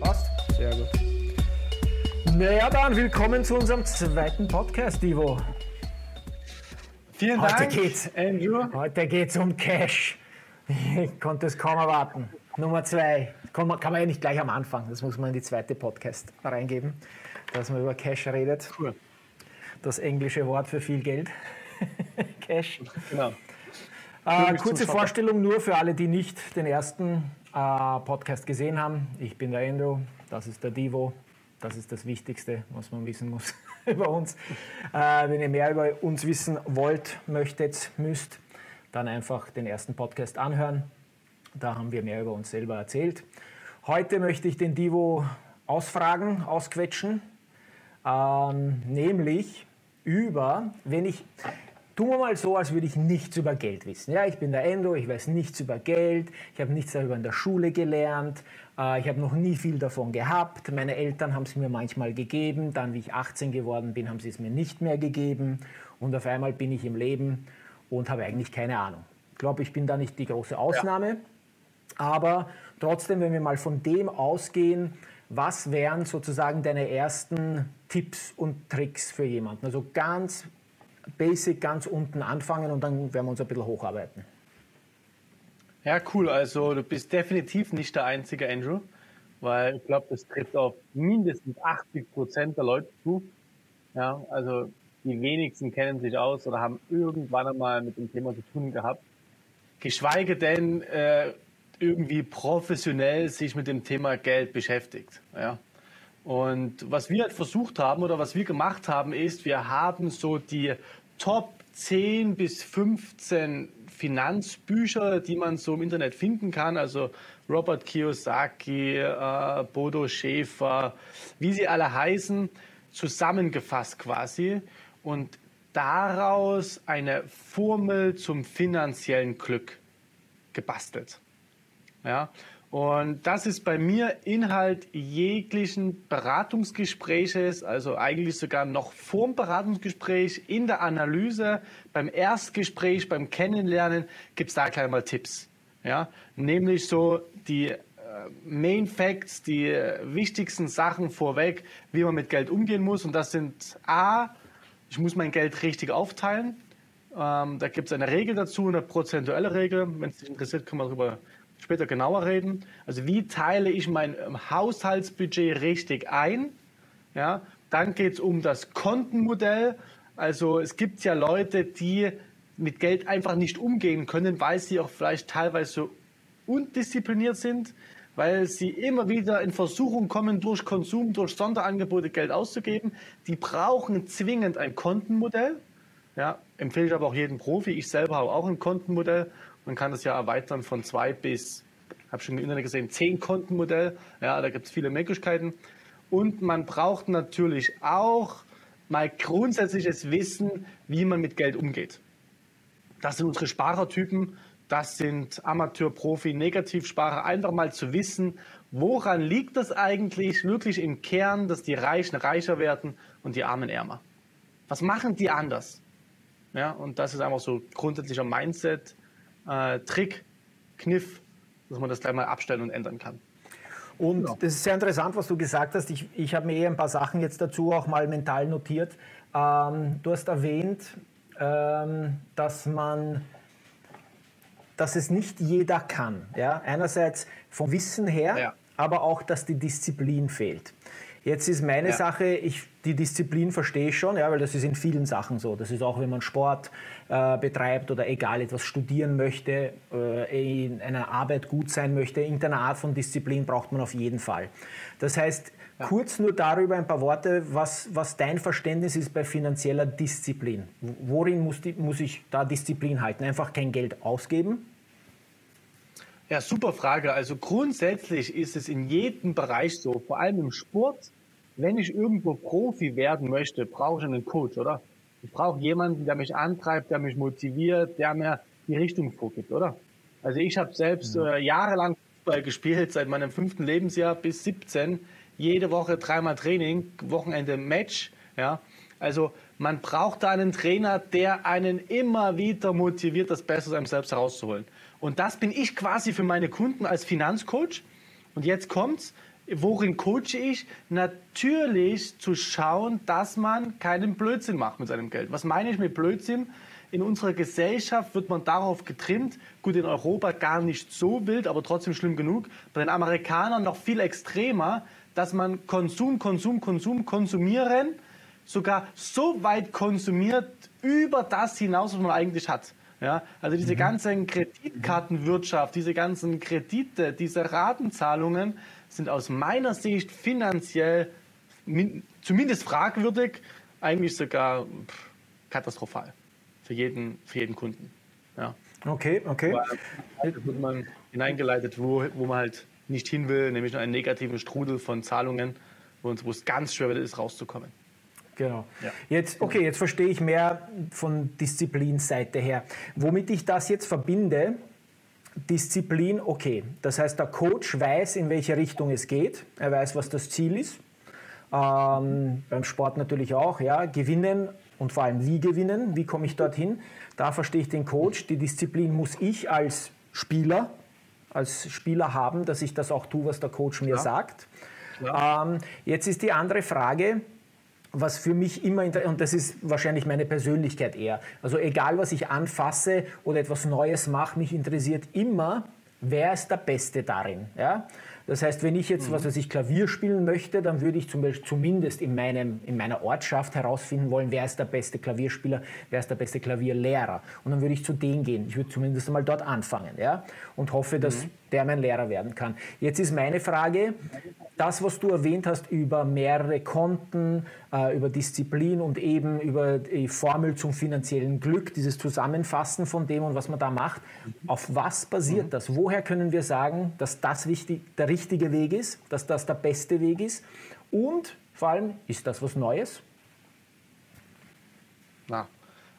Passt? Sehr gut. Naja, dann willkommen zu unserem zweiten Podcast, Ivo. Vielen Heute Dank, geht's. Andrew. Heute geht's um Cash. Ich konnte es kaum erwarten. Nummer zwei. Kann man, kann man ja nicht gleich am Anfang. Das muss man in die zweite Podcast reingeben, dass man über Cash redet. Cool. Das englische Wort für viel Geld. Cash. Genau. Äh, kurze. Vorstellung nur für alle, die nicht den ersten Podcast gesehen haben. Ich bin der Andrew, das ist der Divo. Das ist das Wichtigste, was man wissen muss über uns. Äh, wenn ihr mehr über uns wissen wollt, möchtet, müsst, dann einfach den ersten Podcast anhören. Da haben wir mehr über uns selber erzählt. Heute möchte ich den Divo ausfragen, ausquetschen. Ähm, nämlich über, wenn ich, tun wir mal so, als würde ich nichts über Geld wissen. Ja, ich bin der Endo, ich weiß nichts über Geld, ich habe nichts darüber in der Schule gelernt, äh, ich habe noch nie viel davon gehabt. Meine Eltern haben es mir manchmal gegeben, dann wie ich 18 geworden bin, haben sie es mir nicht mehr gegeben und auf einmal bin ich im Leben und habe eigentlich keine Ahnung. Ich glaube, ich bin da nicht die große Ausnahme. Aber trotzdem, wenn wir mal von dem ausgehen, was wären sozusagen deine ersten Tipps und Tricks für jemanden? Also ganz basic, ganz unten anfangen und dann werden wir uns ein bisschen hocharbeiten. Ja, cool. Also du bist definitiv nicht der einzige Andrew, weil ich glaube, das trifft auf mindestens 80 Prozent der Leute zu. Ja, also die wenigsten kennen sich aus oder haben irgendwann einmal mit dem Thema zu tun gehabt. Geschweige denn äh, irgendwie professionell sich mit dem Thema Geld beschäftigt. Ja. Und was wir halt versucht haben oder was wir gemacht haben, ist, wir haben so die Top 10 bis 15 Finanzbücher, die man so im Internet finden kann. Also Robert Kiyosaki, äh, Bodo Schäfer, wie sie alle heißen, zusammengefasst quasi. Und daraus eine Formel zum finanziellen Glück gebastelt. Ja, und das ist bei mir Inhalt jeglichen Beratungsgespräches, also eigentlich sogar noch vorm Beratungsgespräch, in der Analyse, beim Erstgespräch, beim Kennenlernen gibt es da gleich mal Tipps. Ja, nämlich so die äh, Main Facts, die wichtigsten Sachen vorweg, wie man mit Geld umgehen muss. Und das sind A, ich muss mein Geld richtig aufteilen. Ähm, da gibt es eine Regel dazu, eine prozentuelle Regel. Wenn es dich interessiert, können wir darüber später genauer reden. Also wie teile ich mein ähm, Haushaltsbudget richtig ein? Ja, dann geht es um das Kontenmodell. Also es gibt ja Leute, die mit Geld einfach nicht umgehen können, weil sie auch vielleicht teilweise so undiszipliniert sind, weil sie immer wieder in Versuchung kommen, durch Konsum, durch Sonderangebote Geld auszugeben. Die brauchen zwingend ein Kontenmodell. Ja, empfehle ich aber auch jedem Profi. Ich selber habe auch ein Kontenmodell. Man kann das ja erweitern von zwei bis, habe schon im Internet gesehen, zehn Kontenmodell. Ja, da gibt es viele Möglichkeiten. Und man braucht natürlich auch mal grundsätzliches Wissen, wie man mit Geld umgeht. Das sind unsere Sparertypen. Das sind Amateur, Profi, Negativsparer. Einfach mal zu wissen, woran liegt das eigentlich wirklich im Kern, dass die Reichen reicher werden und die Armen ärmer? Was machen die anders? Ja, und das ist einfach so grundsätzlicher Mindset, äh, Trick, Kniff, dass man das gleich mal abstellen und ändern kann. Und Ja. das ist sehr interessant, was du gesagt hast. Ich, ich habe mir eh ein paar Sachen jetzt dazu auch mal mental notiert. Ähm, du hast erwähnt, ähm, dass man, dass es nicht jeder kann. Ja? Einerseits vom Wissen her, Ja. aber auch, dass die Disziplin fehlt. Jetzt ist meine Ja. Sache, ich, die Disziplin verstehe ich schon, ja, weil das ist in vielen Sachen so. Das ist auch, wenn man Sport äh, betreibt oder egal etwas studieren möchte, äh, in einer Arbeit gut sein möchte, irgendeine Art von Disziplin braucht man auf jeden Fall. Das heißt, kurz nur darüber ein paar Worte, was, was dein Verständnis ist bei finanzieller Disziplin. Worin muss, die, muss ich da Disziplin halten? Einfach kein Geld ausgeben? Ja, super Frage. Also grundsätzlich ist es in jedem Bereich so, vor allem im Sport. Wenn ich irgendwo Profi werden möchte, brauche ich einen Coach, oder? Ich brauche jemanden, der mich antreibt, der mich motiviert, der mir die Richtung vorgibt, oder? Also ich habe selbst äh, jahrelang Fußball gespielt, seit meinem fünften Lebensjahr bis 17. Jede Woche dreimal Training, Wochenende Match, ja. Also man braucht da einen Trainer, der einen immer wieder motiviert, das Beste aus einem selbst herauszuholen. Und das bin ich quasi für meine Kunden als Finanzcoach. Und jetzt kommt's. Worin coache ich? Natürlich zu schauen, dass man keinen Blödsinn macht mit seinem Geld. Was meine ich mit Blödsinn? In unserer Gesellschaft wird man darauf getrimmt, gut in Europa gar nicht so wild, aber trotzdem schlimm genug, bei den Amerikanern noch viel extremer, dass man Konsum, Konsum, Konsum, konsumieren, sogar so weit konsumiert über das hinaus, was man eigentlich hat. Ja, also diese mhm. ganzen Kreditkartenwirtschaft, diese ganzen Kredite, diese Ratenzahlungen sind aus meiner Sicht finanziell zumindest fragwürdig, eigentlich sogar katastrophal für jeden, für jeden Kunden. Ja. Okay, okay. Da wird man hineingeleitet, wo, wo man halt nicht hin will, nämlich einen negativen Strudel von Zahlungen, wo, wo es ganz schwer ist, rauszukommen. Genau. Ja. Jetzt, okay, jetzt verstehe ich mehr von Disziplinseite her. Womit ich das jetzt verbinde, Disziplin, okay. Das heißt, der Coach weiß, in welche Richtung es geht. Er weiß, was das Ziel ist. Ähm, beim Sport natürlich auch, ja. Gewinnen und vor allem wie gewinnen, wie komme ich dorthin. Da verstehe ich den Coach. Die Disziplin muss ich als Spieler, als Spieler haben, dass ich das auch tue, was der Coach mir ja. sagt. Ja. Ähm, jetzt ist die andere Frage, was für mich immer, und das ist wahrscheinlich meine Persönlichkeit eher, also egal was ich anfasse oder etwas Neues mache, mich interessiert immer, wer ist der Beste darin. Ja? Das heißt, wenn ich jetzt, mhm. was weiß ich, Klavier spielen möchte, dann würde ich zum Beispiel zumindest in, meinem, in meiner Ortschaft herausfinden wollen, wer ist der beste Klavierspieler, wer ist der beste Klavierlehrer. Und dann würde ich zu denen gehen. Ich würde zumindest einmal dort anfangen ja? und hoffe, dass mhm. Der mein Lehrer werden kann. Jetzt ist meine Frage, das, was du erwähnt hast über mehrere Konten, äh, über Disziplin und eben über die Formel zum finanziellen Glück, dieses Zusammenfassen von dem und was man da macht, auf was basiert mhm. das? Woher können wir sagen, dass das wichtig, der richtige Weg ist, dass das der beste Weg ist? Und vor allem, ist das was Neues? Na,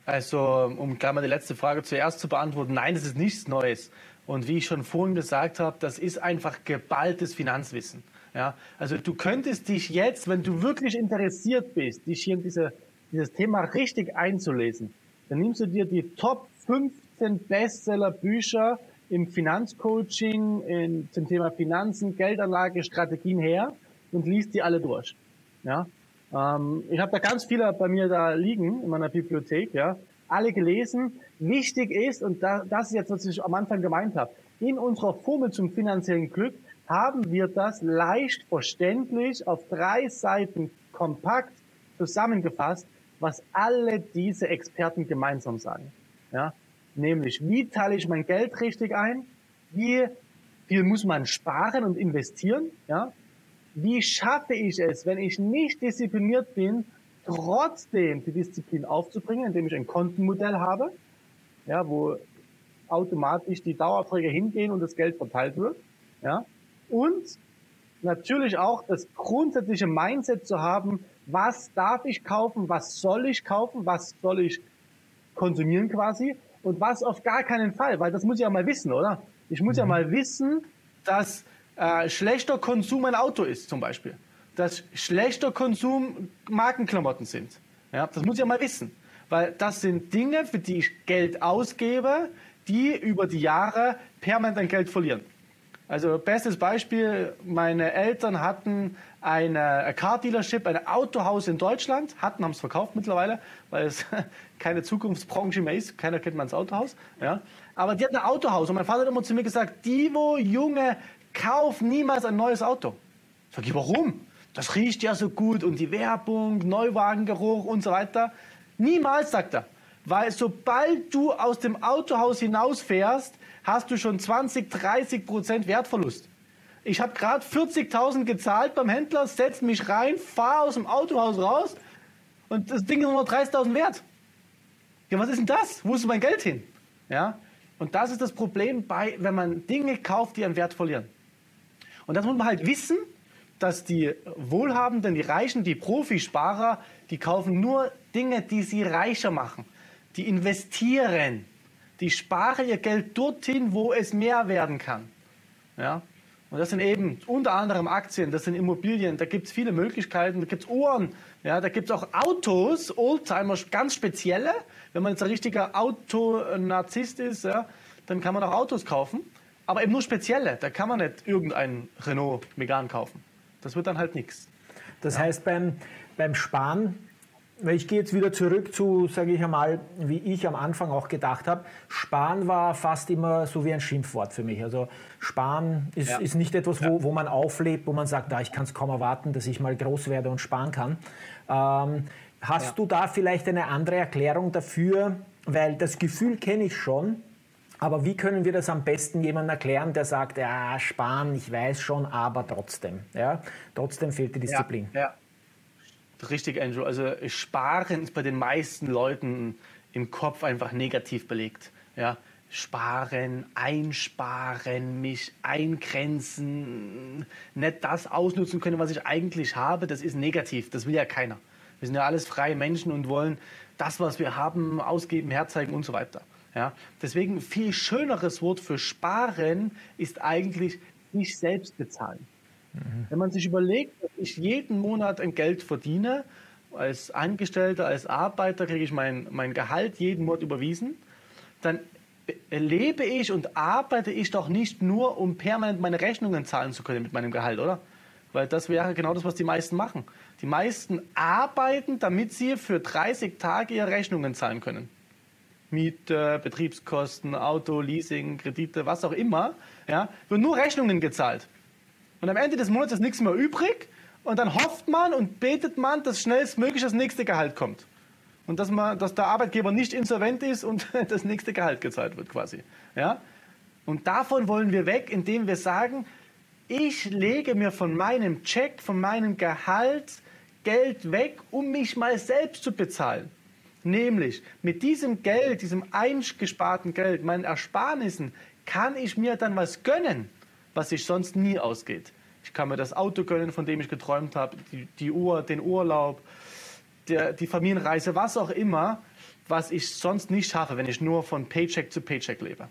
also um gleich mal die letzte Frage zuerst zu beantworten, nein, es ist nichts Neues. Und wie ich schon vorhin gesagt habe, das ist einfach geballtes Finanzwissen. Ja, also du könntest dich jetzt, wenn du wirklich interessiert bist, dich hier in diese, dieses Thema richtig einzulesen, dann nimmst du dir die Top 15 Bestseller-Bücher im Finanzcoaching, in, zum Thema Finanzen, Geldanlage, Strategien her und liest die alle durch. Ja, ähm, ich habe da ganz viele bei mir da liegen in meiner Bibliothek, ja, alle gelesen. Wichtig ist, und da, das ist jetzt, was ich am Anfang gemeint habe, in unserer Formel zum finanziellen Glück haben wir das leicht verständlich auf drei Seiten kompakt zusammengefasst, was alle diese Experten gemeinsam sagen. Ja? Nämlich, wie teile ich mein Geld richtig ein? Wie viel muss man sparen und investieren? Ja? Wie schaffe ich es, wenn ich nicht diszipliniert bin, trotzdem die Disziplin aufzubringen, indem ich ein Kontenmodell habe, ja, wo automatisch die Dauerträger hingehen und das Geld verteilt wird. Ja? und natürlich auch das grundsätzliche Mindset zu haben, was darf ich kaufen, was soll ich kaufen, was soll ich konsumieren quasi und was auf gar keinen Fall, weil das muss ich ja mal wissen, oder? Ich muss mhm. ja mal wissen, dass äh, schlechter Konsum ein Auto ist zum Beispiel, dass schlechter Konsum Markenklamotten sind. Ja, das muss ich ja mal wissen, weil das sind Dinge, für die ich Geld ausgebe, die über die Jahre permanent an Geld verlieren. Also bestes Beispiel, meine Eltern hatten eine Car Dealership, ein Autohaus in Deutschland, hatten, haben es verkauft mittlerweile, weil es keine Zukunftsbranche mehr ist, keiner kennt man das Autohaus. Ja. Aber die hatten ein Autohaus und mein Vater hat immer zu mir gesagt, Divo, Junge, kauf niemals ein neues Auto. Sag ich, warum? Das riecht ja so gut und die Werbung, Neuwagengeruch und so weiter. Niemals, sagt er. Weil sobald du aus dem Autohaus hinausfährst, hast du schon 20, 30 Prozent Wertverlust. Ich habe gerade 40.000 gezahlt beim Händler, setze mich rein, fahre aus dem Autohaus raus und das Ding ist nur noch 30.000 wert. Ja, was ist denn das? Wo ist mein Geld hin? Ja? Und das ist das Problem, bei, wenn man Dinge kauft, die an Wert verlieren. Und das muss man halt wissen, dass die Wohlhabenden, die Reichen, die Profisparer, die kaufen nur Dinge, die sie reicher machen. Die investieren die sparen ihr Geld dorthin, wo es mehr werden kann. Ja? Und das sind eben unter anderem Aktien, das sind Immobilien, da gibt es viele Möglichkeiten, da gibt es Uhren, ja, da gibt es auch Autos, Oldtimer, ganz spezielle. Wenn man jetzt ein richtiger Autonarzisst ist, ja, dann kann man auch Autos kaufen, aber eben nur spezielle. Da kann man nicht irgendeinen Renault Megane kaufen. Das wird dann halt nichts. Das ja. heißt, beim, beim Sparen weil ich gehe jetzt wieder zurück zu, sage ich einmal, wie ich am Anfang auch gedacht habe. Sparen war fast immer so wie ein Schimpfwort für mich. Also Sparen ist, ja. ist nicht etwas, wo, wo man auflebt, wo man sagt, ah, ich kann es kaum erwarten, dass ich mal groß werde und sparen kann. Ähm, hast ja. du da vielleicht eine andere Erklärung dafür? Weil das Gefühl kenne ich schon. Aber wie können wir das am besten jemandem erklären, der sagt, ja, sparen, ich weiß schon, aber trotzdem. Ja? Trotzdem fehlt die Disziplin. Ja, ja. Richtig, Andrew. Also Sparen ist bei den meisten Leuten im Kopf einfach negativ belegt. Ja, sparen, einsparen, mich eingrenzen, nicht das ausnutzen können, was ich eigentlich habe, das ist negativ. Das will ja keiner. Wir sind ja alles freie Menschen und wollen das, was wir haben, ausgeben, herzeigen und so weiter. Ja, deswegen viel schöneres Wort für sparen ist eigentlich nicht selbst bezahlen. Mhm. Wenn man sich überlegt, dass ich jeden Monat ein Geld verdiene, als Angestellter, als Arbeiter kriege ich mein, mein Gehalt jeden Monat überwiesen, dann lebe ich und arbeite ich doch nicht nur, um permanent meine Rechnungen zahlen zu können mit meinem Gehalt, oder? Weil das wäre genau das, was die meisten machen. Die meisten arbeiten, damit sie für 30 Tage ihre Rechnungen zahlen können. Miete, Betriebskosten, Auto, Leasing, Kredite, was auch immer. Ja, wird nur Rechnungen gezahlt. Und am Ende des Monats ist nichts mehr übrig. Und dann hofft man und betet man, dass schnellstmöglich das nächste Gehalt kommt. Und dass, man, dass der Arbeitgeber nicht insolvent ist und das nächste Gehalt gezahlt wird quasi. Ja? Und davon wollen wir weg, indem wir sagen, ich lege mir von meinem Check, von meinem Gehalt Geld weg, um mich mal selbst zu bezahlen. Nämlich mit diesem Geld, diesem eingesparten Geld, meinen Ersparnissen, kann ich mir dann was gönnen was sich sonst nie ausgeht. Ich kann mir das Auto gönnen, von dem ich geträumt habe, die, die Uhr, den Urlaub, der, die Familienreise, was auch immer, was ich sonst nicht schaffe, wenn ich nur von Paycheck zu Paycheck lebe.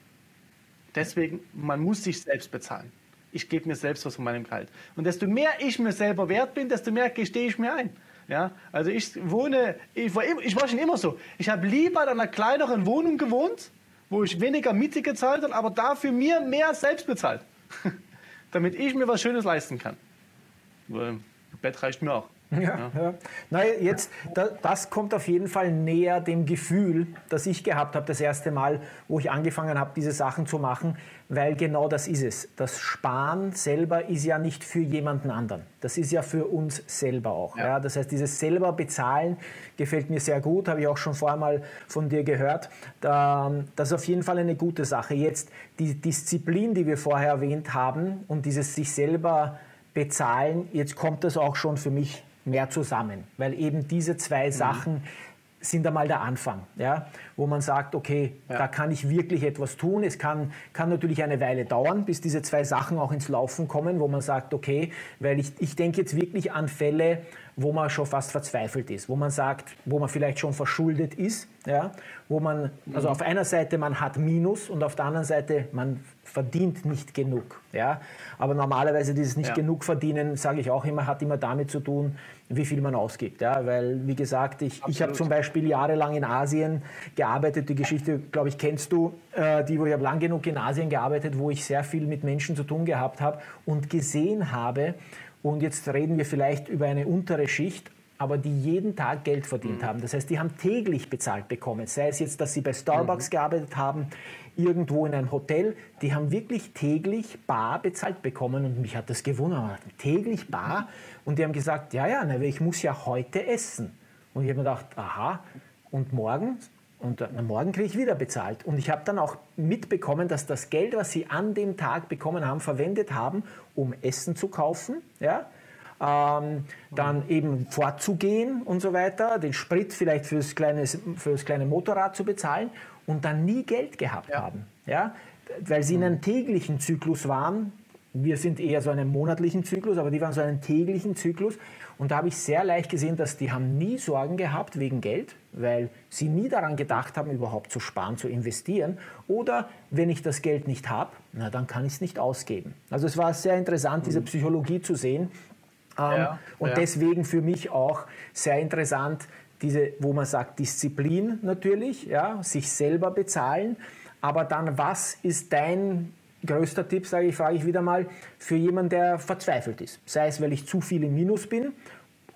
Deswegen, man muss sich selbst bezahlen. Ich gebe mir selbst was von meinem Gehalt. Und desto mehr ich mir selber wert bin, desto mehr gestehe ich mir ein. Ja, also ich wohne, ich war, ich war schon immer so. Ich habe lieber in einer kleineren Wohnung gewohnt, wo ich weniger Miete gezahlt habe, aber dafür mir mehr selbst bezahlt. damit ich mir was Schönes leisten kann. Weil Bett reicht mir auch. Ja, ja. ja. Naja, jetzt, das kommt auf jeden Fall näher dem Gefühl, das ich gehabt habe, das erste Mal, wo ich angefangen habe, diese Sachen zu machen, weil genau das ist es. Das Sparen selber ist ja nicht für jemanden anderen. Das ist ja für uns selber auch. Ja. ja. Das heißt, dieses selber bezahlen gefällt mir sehr gut, habe ich auch schon vorher mal von dir gehört. Das ist auf jeden Fall eine gute Sache. Jetzt die Disziplin, die wir vorher erwähnt haben und dieses sich selber bezahlen, jetzt kommt das auch schon für mich mehr zusammen, weil eben diese zwei mhm. Sachen sind einmal der Anfang, ja, wo man sagt, okay, ja. da kann ich wirklich etwas tun. Es kann, kann natürlich eine Weile dauern, bis diese zwei Sachen auch ins Laufen kommen, wo man sagt, okay, weil ich, ich denke jetzt wirklich an Fälle, wo man schon fast verzweifelt ist, wo man sagt, wo man vielleicht schon verschuldet ist, ja, wo man, also auf einer Seite man hat Minus und auf der anderen Seite man verdient nicht genug, ja, aber normalerweise dieses nicht ja. genug verdienen, sage ich auch immer, hat immer damit zu tun, wie viel man ausgibt, ja, weil wie gesagt, ich, ich habe zum Beispiel jahrelang in Asien gearbeitet, die Geschichte, glaube ich, kennst du, äh, die, wo ich habe lang genug in Asien gearbeitet, wo ich sehr viel mit Menschen zu tun gehabt habe und gesehen habe, und jetzt reden wir vielleicht über eine untere Schicht, aber die jeden Tag Geld verdient mhm. haben. Das heißt, die haben täglich bezahlt bekommen. Sei es jetzt, dass sie bei Starbucks mhm. gearbeitet haben, irgendwo in einem Hotel, die haben wirklich täglich bar bezahlt bekommen und mich hat das gewundert. Täglich bar und die haben gesagt, ja, ja, ich muss ja heute essen. Und ich habe mir gedacht, aha, und morgen? Und na, morgen kriege ich wieder bezahlt. Und ich habe dann auch mitbekommen, dass das Geld, was sie an dem Tag bekommen haben, verwendet haben, um Essen zu kaufen. Ja? Ähm, dann eben fortzugehen und so weiter, den Sprit vielleicht fürs kleine, fürs kleine Motorrad zu bezahlen und dann nie Geld gehabt ja. haben. Ja? Weil sie in einem täglichen Zyklus waren. Wir sind eher so einen monatlichen Zyklus, aber die waren so einen täglichen Zyklus. Und da habe ich sehr leicht gesehen, dass die haben nie Sorgen gehabt wegen Geld, weil sie nie daran gedacht haben, überhaupt zu sparen, zu investieren. Oder wenn ich das Geld nicht habe, na, dann kann ich es nicht ausgeben. Also es war sehr interessant, diese mhm. Psychologie zu sehen. Ähm, ja, und ja. deswegen für mich auch sehr interessant, diese, wo man sagt, Disziplin natürlich, ja, sich selber bezahlen, Aber dann, was ist dein größter Tipp, sage ich, frage ich wieder mal, für jemanden, der verzweifelt ist? Sei es, weil ich zu viel im Minus bin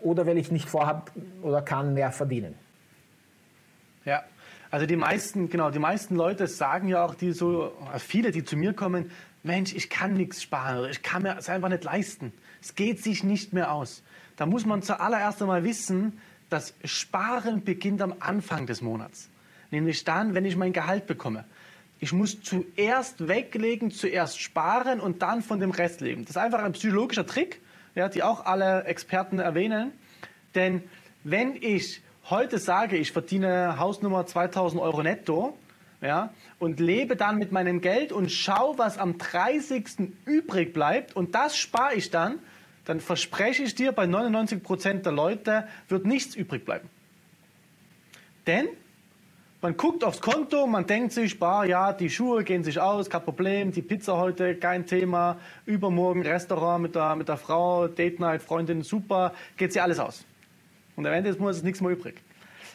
oder weil ich nicht vorhabe oder kann mehr verdienen. Ja, also die meisten, genau, die meisten Leute sagen ja auch, die so, viele, die zu mir kommen, Mensch, ich kann nichts sparen oder ich kann mir es einfach nicht leisten. Es geht sich nicht mehr aus. Da muss man zuallererst einmal wissen, dass Sparen beginnt am Anfang des Monats. Nämlich dann, wenn ich mein Gehalt bekomme. Ich muss zuerst weglegen, zuerst sparen und dann von dem Rest leben. Das ist einfach ein psychologischer Trick, ja, die auch alle Experten erwähnen. Denn wenn ich heute sage, ich verdiene Hausnummer 2000 Euro netto ja, und lebe dann mit meinem Geld und schaue, was am 30. übrig bleibt und das spare ich dann, dann verspreche ich dir, bei 99 Prozent der Leute wird nichts übrig bleiben. Denn man guckt aufs Konto, man denkt sich, bah, ja, die Schuhe gehen sich aus, kein Problem, die Pizza heute, kein Thema, übermorgen Restaurant mit der, mit der Frau, Date Night, Freundin, super, geht sich alles aus. Und am Ende des Monats ist nichts mehr übrig.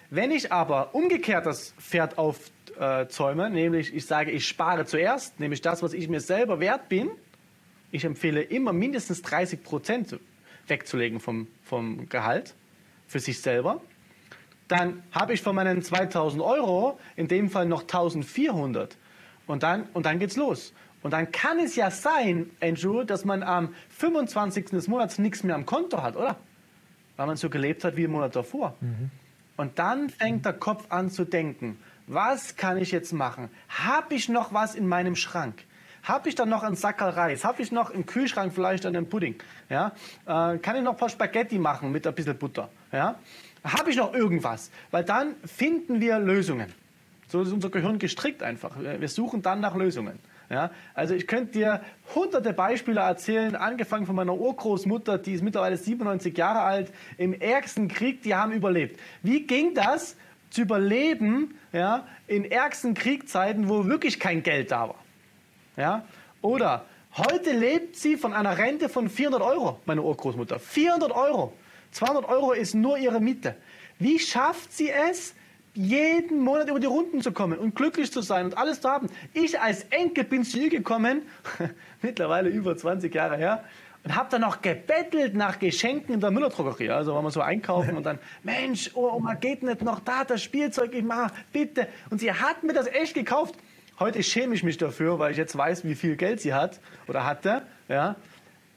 Wenn ich aber umgekehrt das Pferd aufzäume, nämlich ich sage, ich spare zuerst, nämlich das, was ich mir selber wert bin, ich empfehle immer mindestens 30 Prozent wegzulegen vom, vom Gehalt für sich selber. Dann habe ich von meinen 2000 Euro in dem Fall noch 1400. Und dann, und dann geht's los. Und dann kann es ja sein, Andrew, dass man am 25. des Monats nichts mehr am Konto hat, oder? Weil man so gelebt hat wie im Monat davor. Mhm. Und dann fängt der Kopf an zu denken, was kann ich jetzt machen? Habe ich noch was in meinem Schrank? Habe ich dann noch einen Sackerl Reis? Habe ich noch im Kühlschrank vielleicht einen Pudding? Ja? Äh, kann ich noch ein paar Spaghetti machen mit ein bisschen Butter? Ja? Habe ich noch irgendwas? Weil dann finden wir Lösungen. So ist unser Gehirn gestrickt einfach. Wir suchen dann nach Lösungen. Ja, also ich könnte dir hunderte Beispiele erzählen, angefangen von meiner Urgroßmutter, die ist mittlerweile 97 Jahre alt, im ärgsten Krieg, die haben überlebt. Wie ging das zu überleben ja, in ärgsten Kriegzeiten, wo wirklich kein Geld da war? Ja? Oder heute lebt sie von einer Rente von 400 Euro, meine Urgroßmutter. 400 Euro. 200 Euro ist nur ihre Miete. Wie schafft sie es, jeden Monat über die Runden zu kommen und glücklich zu sein und alles zu haben? Ich als Enkel bin zu ihr gekommen, mittlerweile über 20 Jahre her, und habe dann noch gebettelt nach Geschenken in der Müllerdrogerie. Also wenn wir so einkaufen und dann, Mensch, oh, Oma, geht nicht noch da das Spielzeug, ich mache, bitte. Und sie hat mir das echt gekauft. Heute schäme ich mich dafür, weil ich jetzt weiß, wie viel Geld sie hat oder hatte. Ja.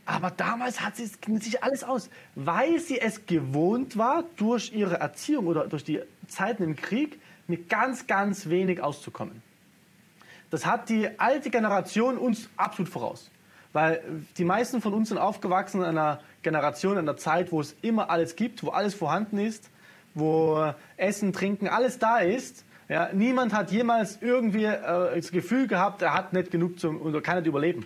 Aber damals hat sie sich alles aus, weil sie es gewohnt war, durch ihre Erziehung oder durch die Zeiten im Krieg mit ganz, ganz wenig auszukommen. Das hat die alte Generation uns absolut voraus. Weil die meisten von uns sind aufgewachsen in einer Generation, in einer Zeit, wo es immer alles gibt, wo alles vorhanden ist, wo Essen, Trinken, alles da ist. Ja, niemand hat jemals irgendwie äh, das Gefühl gehabt, er hat nicht genug zum, oder kann nicht überleben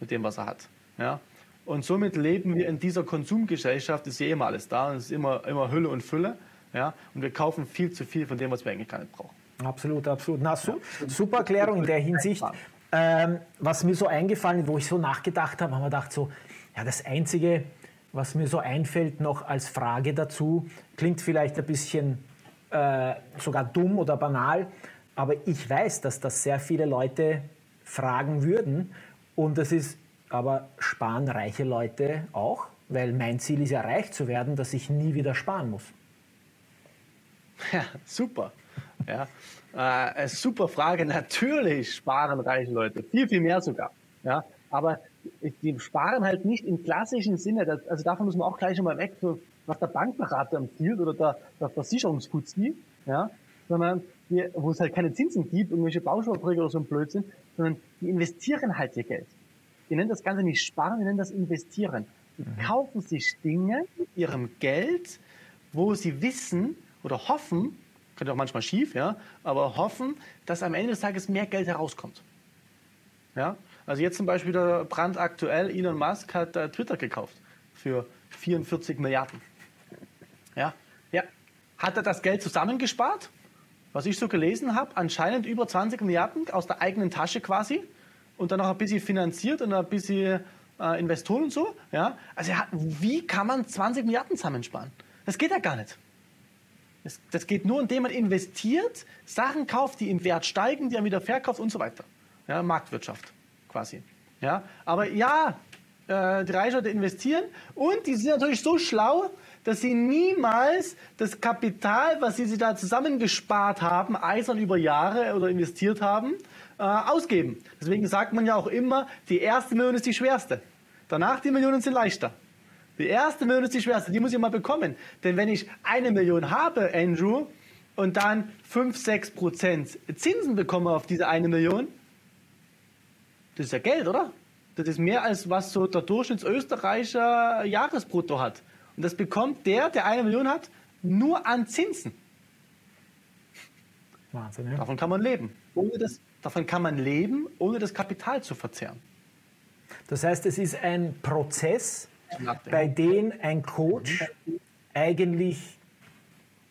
mit dem, was er hat. Ja. Und somit leben wir in dieser Konsumgesellschaft, ist ja immer alles da, und es ist immer, immer Hülle und Fülle. Ja? Und wir kaufen viel zu viel von dem, was wir eigentlich gar nicht brauchen. Absolut, absolut. Na, su ja. super Erklärung in der Hinsicht. Ähm, was mir so eingefallen ist, wo ich so nachgedacht habe, haben wir gedacht, so, ja, das Einzige, was mir so einfällt noch als Frage dazu, klingt vielleicht ein bisschen äh, sogar dumm oder banal, aber ich weiß, dass das sehr viele Leute fragen würden. Und das ist, aber sparen reiche Leute auch? Weil mein Ziel ist ja reich zu werden, dass ich nie wieder sparen muss. Ja, super. Ja, äh, super Frage. Natürlich sparen reiche Leute. Viel, viel mehr sogar. Ja, aber die sparen halt nicht im klassischen Sinne. Also davon muss man auch gleich mal weg, was der Bankberater empfiehlt oder der, der Versicherungsfuzzi, ja, sondern die, wo es halt keine Zinsen gibt, irgendwelche Bausparverträge oder so ein Blödsinn, sondern die investieren halt ihr Geld. Die nennen das Ganze nicht sparen, die nennen das investieren. Die mhm. kaufen sich Dinge mit ihrem Geld, wo sie wissen oder hoffen, könnte auch manchmal schief, ja, aber hoffen, dass am Ende des Tages mehr Geld herauskommt. Ja, also jetzt zum Beispiel der brandaktuell, Elon Musk hat äh, Twitter gekauft für 44 Milliarden. Ja, ja. Hat er das Geld zusammengespart? Was ich so gelesen habe, anscheinend über 20 Milliarden aus der eigenen Tasche quasi und dann noch ein bisschen finanziert und ein bisschen äh, Investoren und so. Ja? Also hat, wie kann man 20 Milliarden zusammensparen? Das geht ja gar nicht. Das, das geht nur, indem man investiert, Sachen kauft, die im Wert steigen, die er wieder verkauft und so weiter. Ja, Marktwirtschaft quasi. Ja, aber ja, äh, die Reichleute investieren und die sind natürlich so schlau, dass sie niemals das Kapital, was sie sich da zusammengespart haben, eisern über Jahre oder investiert haben, äh, ausgeben. Deswegen sagt man ja auch immer, die erste Million ist die schwerste. Danach die Millionen sind leichter. Die erste Million ist die schwerste, die muss ich mal bekommen. Denn wenn ich eine Million habe, Andrew, und dann 5, 6 Prozent Zinsen bekomme auf diese eine Million, das ist ja Geld, oder? Das ist mehr als was so der Durchschnittsösterreicher Jahresbrutto hat. Und das bekommt der, der eine Million hat, nur an Zinsen. Wahnsinn, ja. Davon kann man leben. Ohne das, davon kann man leben, ohne das Kapital zu verzehren. Das heißt, es ist ein Prozess, bei dem ein Coach eigentlich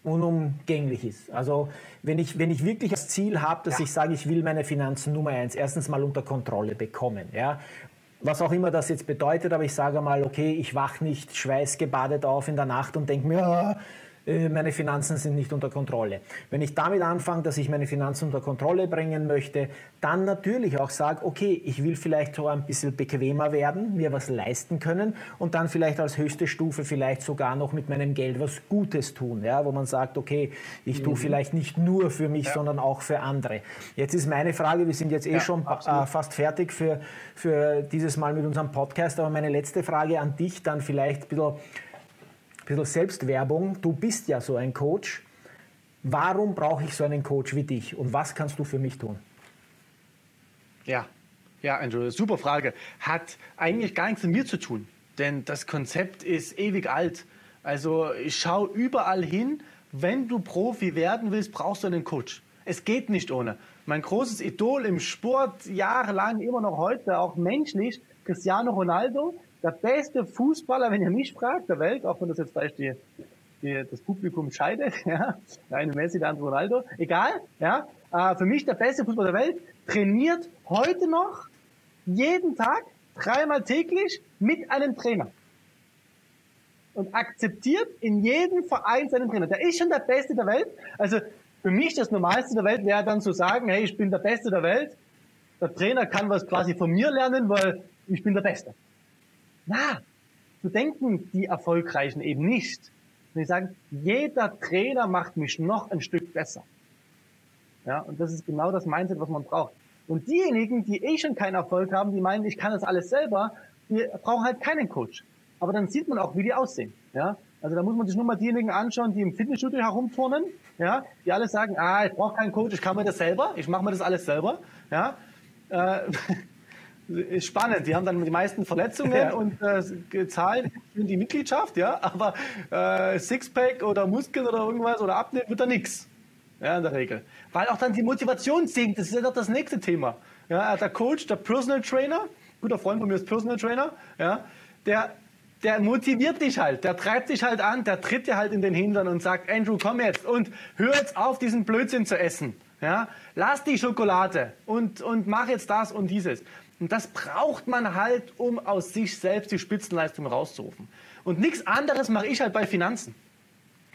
unumgänglich ist. Also wenn ich, wenn ich wirklich das Ziel habe, dass ja. ich sage, ich will meine Finanzen Nummer eins erstens mal unter Kontrolle bekommen, ja, was auch immer das jetzt bedeutet, aber ich sage mal, okay, ich wach nicht schweißgebadet auf in der Nacht und denke mir, ah, meine Finanzen sind nicht unter Kontrolle. Wenn ich damit anfange, dass ich meine Finanzen unter Kontrolle bringen möchte, dann natürlich auch sage, okay, ich will vielleicht so ein bisschen bequemer werden, mir was leisten können und dann vielleicht als höchste Stufe vielleicht sogar noch mit meinem Geld was Gutes tun, ja, wo man sagt, okay, ich tue mhm. vielleicht nicht nur für mich, ja. sondern auch für andere. Jetzt ist meine Frage, wir sind jetzt eh ja, schon äh, fast fertig für, für dieses Mal mit unserem Podcast, aber meine letzte Frage an dich dann vielleicht ein bisschen bisschen Selbstwerbung. Du bist ja so ein Coach. Warum brauche ich so einen Coach wie dich und was kannst du für mich tun? Ja, ja, Andrew, super Frage. Hat eigentlich gar nichts mit mir zu tun, denn das Konzept ist ewig alt. Also ich schaue überall hin. Wenn du Profi werden willst, brauchst du einen Coach. Es geht nicht ohne. Mein großes Idol im Sport, jahrelang, immer noch heute, auch menschlich, Cristiano Ronaldo, der beste Fußballer, wenn ihr mich fragt, der Welt, auch wenn das jetzt vielleicht die, die, das Publikum scheidet, ja, der eine Messi, der andere Ronaldo, egal, ja, äh, für mich der beste Fußballer der Welt, trainiert heute noch jeden Tag, dreimal täglich mit einem Trainer. Und akzeptiert in jedem Verein seinen Trainer. Der ist schon der Beste der Welt. Also für mich das Normalste der Welt wäre dann zu sagen, hey, ich bin der Beste der Welt. Der Trainer kann was quasi von mir lernen, weil ich bin der Beste. Na, so denken die Erfolgreichen eben nicht. Sie sagen, jeder Trainer macht mich noch ein Stück besser. Ja, und das ist genau das Mindset, was man braucht. Und diejenigen, die eh schon keinen Erfolg haben, die meinen, ich kann das alles selber, die brauchen halt keinen Coach. Aber dann sieht man auch, wie die aussehen. Ja, also da muss man sich nur mal diejenigen anschauen, die im Fitnessstudio herumturnen, ja, die alle sagen, ah, ich brauche keinen Coach, ich kann mir das selber, ich mache mir das alles selber. Ja, äh, spannend. Die haben dann die meisten Verletzungen ja. und äh, zahlen die Mitgliedschaft, ja, aber äh, Sixpack oder Muskeln oder irgendwas oder Abnehmen wird da nichts. Ja, in der Regel. Weil auch dann die Motivation sinkt. Das ist ja doch das nächste Thema. Ja, der Coach, der Personal Trainer, guter Freund von mir ist Personal Trainer, ja, der, der motiviert dich halt, der treibt dich halt an, der tritt dir halt in den Hintern und sagt, Andrew, komm jetzt und hör jetzt auf, diesen Blödsinn zu essen. Ja, lass die Schokolade und, und mach jetzt das und dieses. Und das braucht man halt, um aus sich selbst die Spitzenleistung rauszurufen. Und nichts anderes mache ich halt bei Finanzen.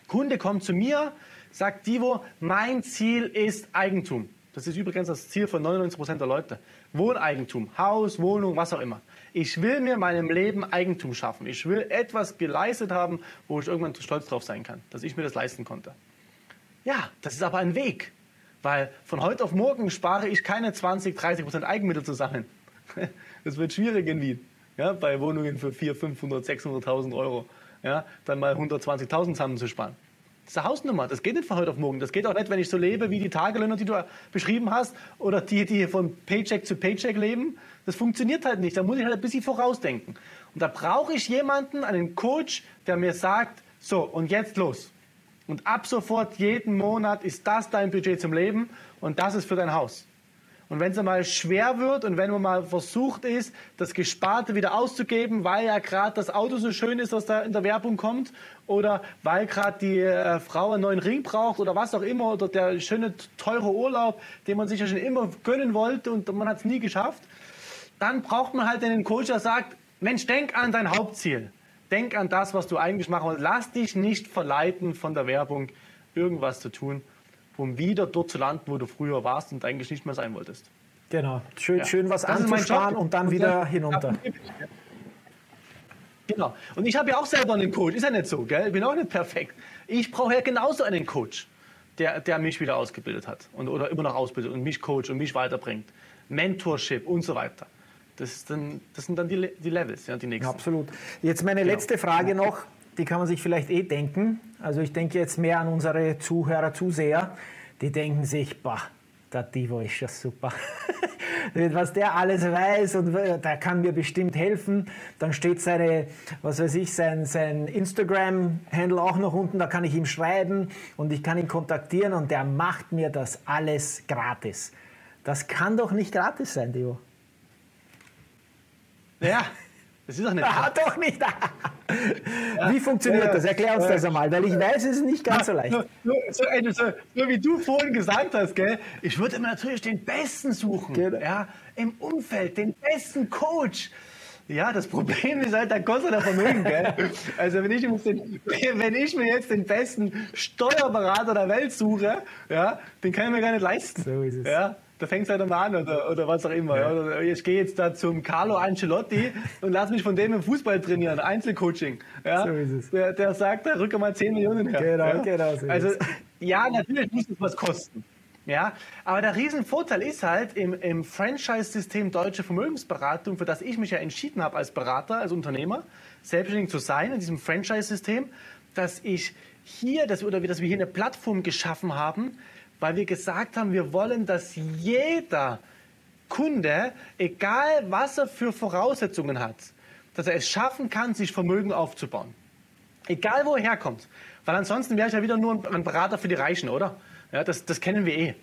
Kunde kommt zu mir, sagt Divo, mein Ziel ist Eigentum. Das ist übrigens das Ziel von 99 Prozent der Leute. Wohneigentum, Haus, Wohnung, was auch immer. Ich will mir meinem Leben Eigentum schaffen. Ich will etwas geleistet haben, wo ich irgendwann stolz drauf sein kann, dass ich mir das leisten konnte. Ja, das ist aber ein Weg. Weil von heute auf morgen spare ich keine 20, 30 Prozent Eigenmittel zusammen. Das wird schwierig in Wien. Ja, bei Wohnungen für 400, 500, 600.000 Euro. Ja, dann mal 120.000 zusammenzusparen. Das ist eine Hausnummer. Das geht nicht von heute auf morgen. Das geht auch nicht, wenn ich so lebe wie die Tagelöhner, die du beschrieben hast, oder die, die von Paycheck zu Paycheck leben. Das funktioniert halt nicht. Da muss ich halt ein bisschen vorausdenken. Und da brauche ich jemanden, einen Coach, der mir sagt, so, und jetzt los. Und ab sofort, jeden Monat ist das dein Budget zum Leben und das ist für dein Haus. Und wenn es mal schwer wird und wenn man mal versucht ist, das Gesparte wieder auszugeben, weil ja gerade das Auto so schön ist, was da in der Werbung kommt, oder weil gerade die äh, Frau einen neuen Ring braucht oder was auch immer, oder der schöne, teure Urlaub, den man sich ja schon immer gönnen wollte und man hat es nie geschafft, dann braucht man halt einen Coach, der sagt, Mensch, denk an dein Hauptziel. Denk an das, was du eigentlich machen willst. Lass dich nicht verleiten von der Werbung, irgendwas zu tun, um wieder dort zu landen, wo du früher warst und eigentlich nicht mehr sein wolltest. Genau, schön, ja. schön was das anzusparen und dann wieder hinunter. Genau. Und ich habe ja auch selber einen Coach. Ist ja nicht so, gell? Ich bin auch nicht perfekt. Ich brauche ja genauso einen Coach, der, der mich wieder ausgebildet hat und, oder immer noch ausbildet und mich coacht und mich weiterbringt. Mentorship und so weiter. Das, dann, das sind dann die, die Levels, ja, die nächsten. Absolut. Jetzt meine genau. letzte Frage noch, die kann man sich vielleicht eh denken. Also ich denke jetzt mehr an unsere Zuhörer, Zuseher. Die denken sich, bah, der Divo ist ja super. was der alles weiß und der kann mir bestimmt helfen. Dann steht seine, was weiß ich, sein, sein Instagram-Handle auch noch unten, da kann ich ihm schreiben und ich kann ihn kontaktieren und der macht mir das alles gratis. Das kann doch nicht gratis sein, Dio. Ja, das ist doch nicht. Ah, doch nicht. Wie funktioniert ja, das? Erklär uns ja, das einmal, weil ich weiß, es ist nicht ganz so leicht. So, so, so, so wie du vorhin gesagt hast, gell? ich würde immer natürlich den Besten suchen. Genau. Ja, Im Umfeld, den besten Coach. Ja, das Problem ist halt, da kostet er Vermögen, gell? Also wenn ich, den, wenn ich mir jetzt den besten Steuerberater der Welt suche, ja, den kann ich mir gar nicht leisten. So ist es. Ja? Da fängt es halt mal an oder, oder was auch immer. Ja. Oder ich gehe jetzt da zum Carlo Ancelotti und lass mich von dem im Fußball trainieren, Einzelcoaching. Ja? So ist es. Der, der sagt, da rücke mal 10 Millionen her. Genau, ja? genau. So also ja, natürlich muss es was kosten. Ja, aber der Riesenvorteil ist halt im, im Franchise-System Deutsche Vermögensberatung, für das ich mich ja entschieden habe als Berater, als Unternehmer, selbstständig zu sein in diesem Franchise-System, dass ich hier, dass, oder dass wir hier eine Plattform geschaffen haben, weil wir gesagt haben, wir wollen, dass jeder Kunde, egal was er für Voraussetzungen hat, dass er es schaffen kann, sich Vermögen aufzubauen. Egal wo er herkommt. Weil ansonsten wäre ich ja wieder nur ein Berater für die Reichen, oder? Ja, das, das kennen wir eh.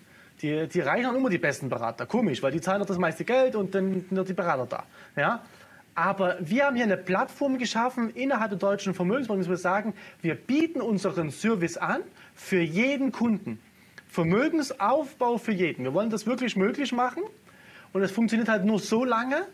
Die, die Reichen haben immer die besten Berater. Komisch, weil die zahlen doch das meiste Geld und dann sind die Berater da. Ja? Aber wir haben hier eine Plattform geschaffen innerhalb der deutschen Vermögensbranche, dass wir sagen, wir bieten unseren Service an für jeden Kunden. Vermögensaufbau für jeden. Wir wollen das wirklich möglich machen und es funktioniert halt nur so lange,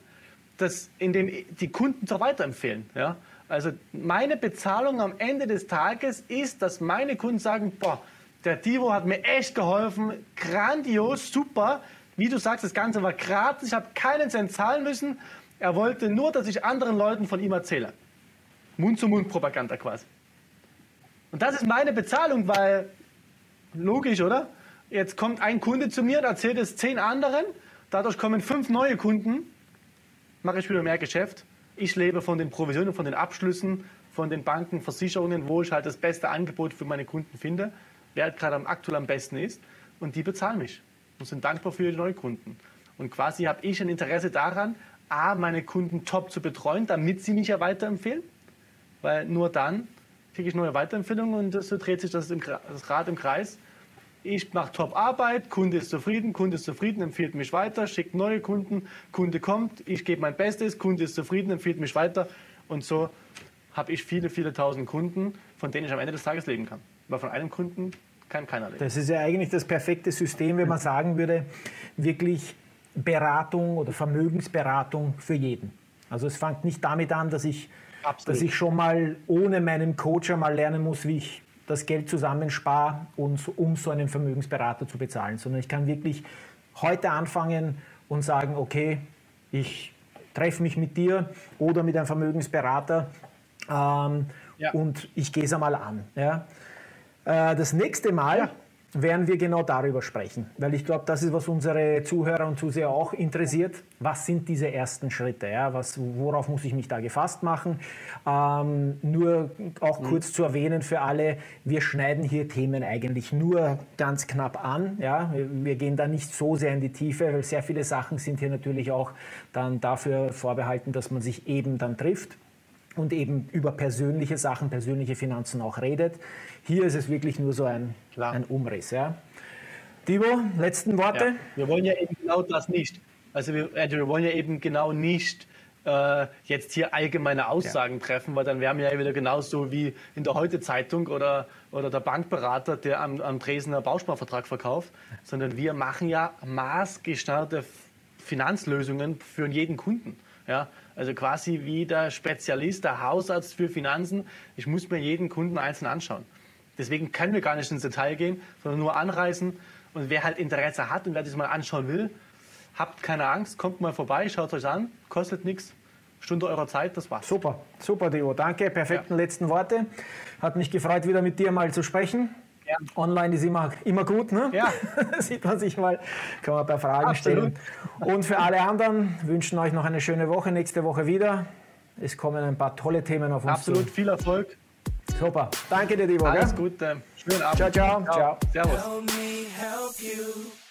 dass indem die Kunden so weiterempfehlen. Ja? Also meine Bezahlung am Ende des Tages ist, dass meine Kunden sagen, boah, der Divo hat mir echt geholfen, grandios, super. Wie du sagst, das Ganze war gratis, ich habe keinen Cent zahlen müssen. Er wollte nur, dass ich anderen Leuten von ihm erzähle. Mund-zu-Mund-Propaganda quasi. Und das ist meine Bezahlung, weil Logisch, oder? Jetzt kommt ein Kunde zu mir, erzählt es zehn anderen, dadurch kommen fünf neue Kunden, mache ich wieder mehr Geschäft. Ich lebe von den Provisionen, von den Abschlüssen, von den Banken, Versicherungen, wo ich halt das beste Angebot für meine Kunden finde, wer halt gerade aktuell am besten ist. Und die bezahlen mich und sind dankbar für die Neukunden. Und quasi habe ich ein Interesse daran, A, meine Kunden top zu betreuen, damit sie mich ja weiterempfehlen. Weil nur dann kriege ich neue Weiterempfehlungen und so dreht sich das, das Rad im Kreis ich mache Top-Arbeit, Kunde ist zufrieden, Kunde ist zufrieden, empfiehlt mich weiter, schickt neue Kunden, Kunde kommt, ich gebe mein Bestes, Kunde ist zufrieden, empfiehlt mich weiter und so habe ich viele, viele tausend Kunden, von denen ich am Ende des Tages leben kann. Weil von einem Kunden kann keiner leben. Das ist ja eigentlich das perfekte System, wenn man sagen würde, wirklich Beratung oder Vermögensberatung für jeden. Also es fängt nicht damit an, dass ich, dass ich schon mal ohne meinen Coach einmal lernen muss, wie ich das Geld zusammenspare, und, um so einen Vermögensberater zu bezahlen, sondern ich kann wirklich heute anfangen und sagen, okay, ich treffe mich mit dir oder mit einem Vermögensberater ähm, ja. und ich gehe es einmal an. Ja. Äh, das nächste Mal ja werden wir genau darüber sprechen, weil ich glaube, das ist, was unsere Zuhörer und Zuseher auch interessiert. Was sind diese ersten Schritte? Ja? Was, worauf muss ich mich da gefasst machen? Ähm, nur auch mhm. kurz zu erwähnen für alle, wir schneiden hier Themen eigentlich nur ganz knapp an. Ja? Wir gehen da nicht so sehr in die Tiefe, weil sehr viele Sachen sind hier natürlich auch dann dafür vorbehalten, dass man sich eben dann trifft und eben über persönliche Sachen, persönliche Finanzen auch redet. Hier ist es wirklich nur so ein, ein Umriss. Ja. Divo, letzten Worte? Ja, wir wollen ja eben genau das nicht. Also wir, wir wollen ja eben genau nicht äh, jetzt hier allgemeine Aussagen ja. treffen, weil dann wären wir ja wieder genauso wie in der Heute-Zeitung oder, oder der Bankberater, der am, am Dresdner Bausparvertrag verkauft, sondern wir machen ja maßgeschneiderte Finanzlösungen für jeden Kunden. Ja, also quasi wie der Spezialist, der Hausarzt für Finanzen. Ich muss mir jeden Kunden einzeln anschauen. Deswegen können wir gar nicht ins Detail gehen, sondern nur anreißen. Und wer halt Interesse hat und wer das mal anschauen will, habt keine Angst, kommt mal vorbei, schaut euch an, kostet nichts. Stunde eurer Zeit, das war's. Super, super, Dio. Danke, perfekten ja. letzten Worte. Hat mich gefreut, wieder mit dir mal zu sprechen. Ja. Online ist immer, immer gut, ne? Ja. Sieht man sich mal, kann man ein paar Fragen Absolut. stellen. Und für alle anderen wünschen euch noch eine schöne Woche, nächste Woche wieder. Es kommen ein paar tolle Themen auf uns Absolut, zu. viel Erfolg. Super. Danke dir, Divo. Alles Gute. Schönen Abend. Ciao, ciao. ciao. ciao. Servus.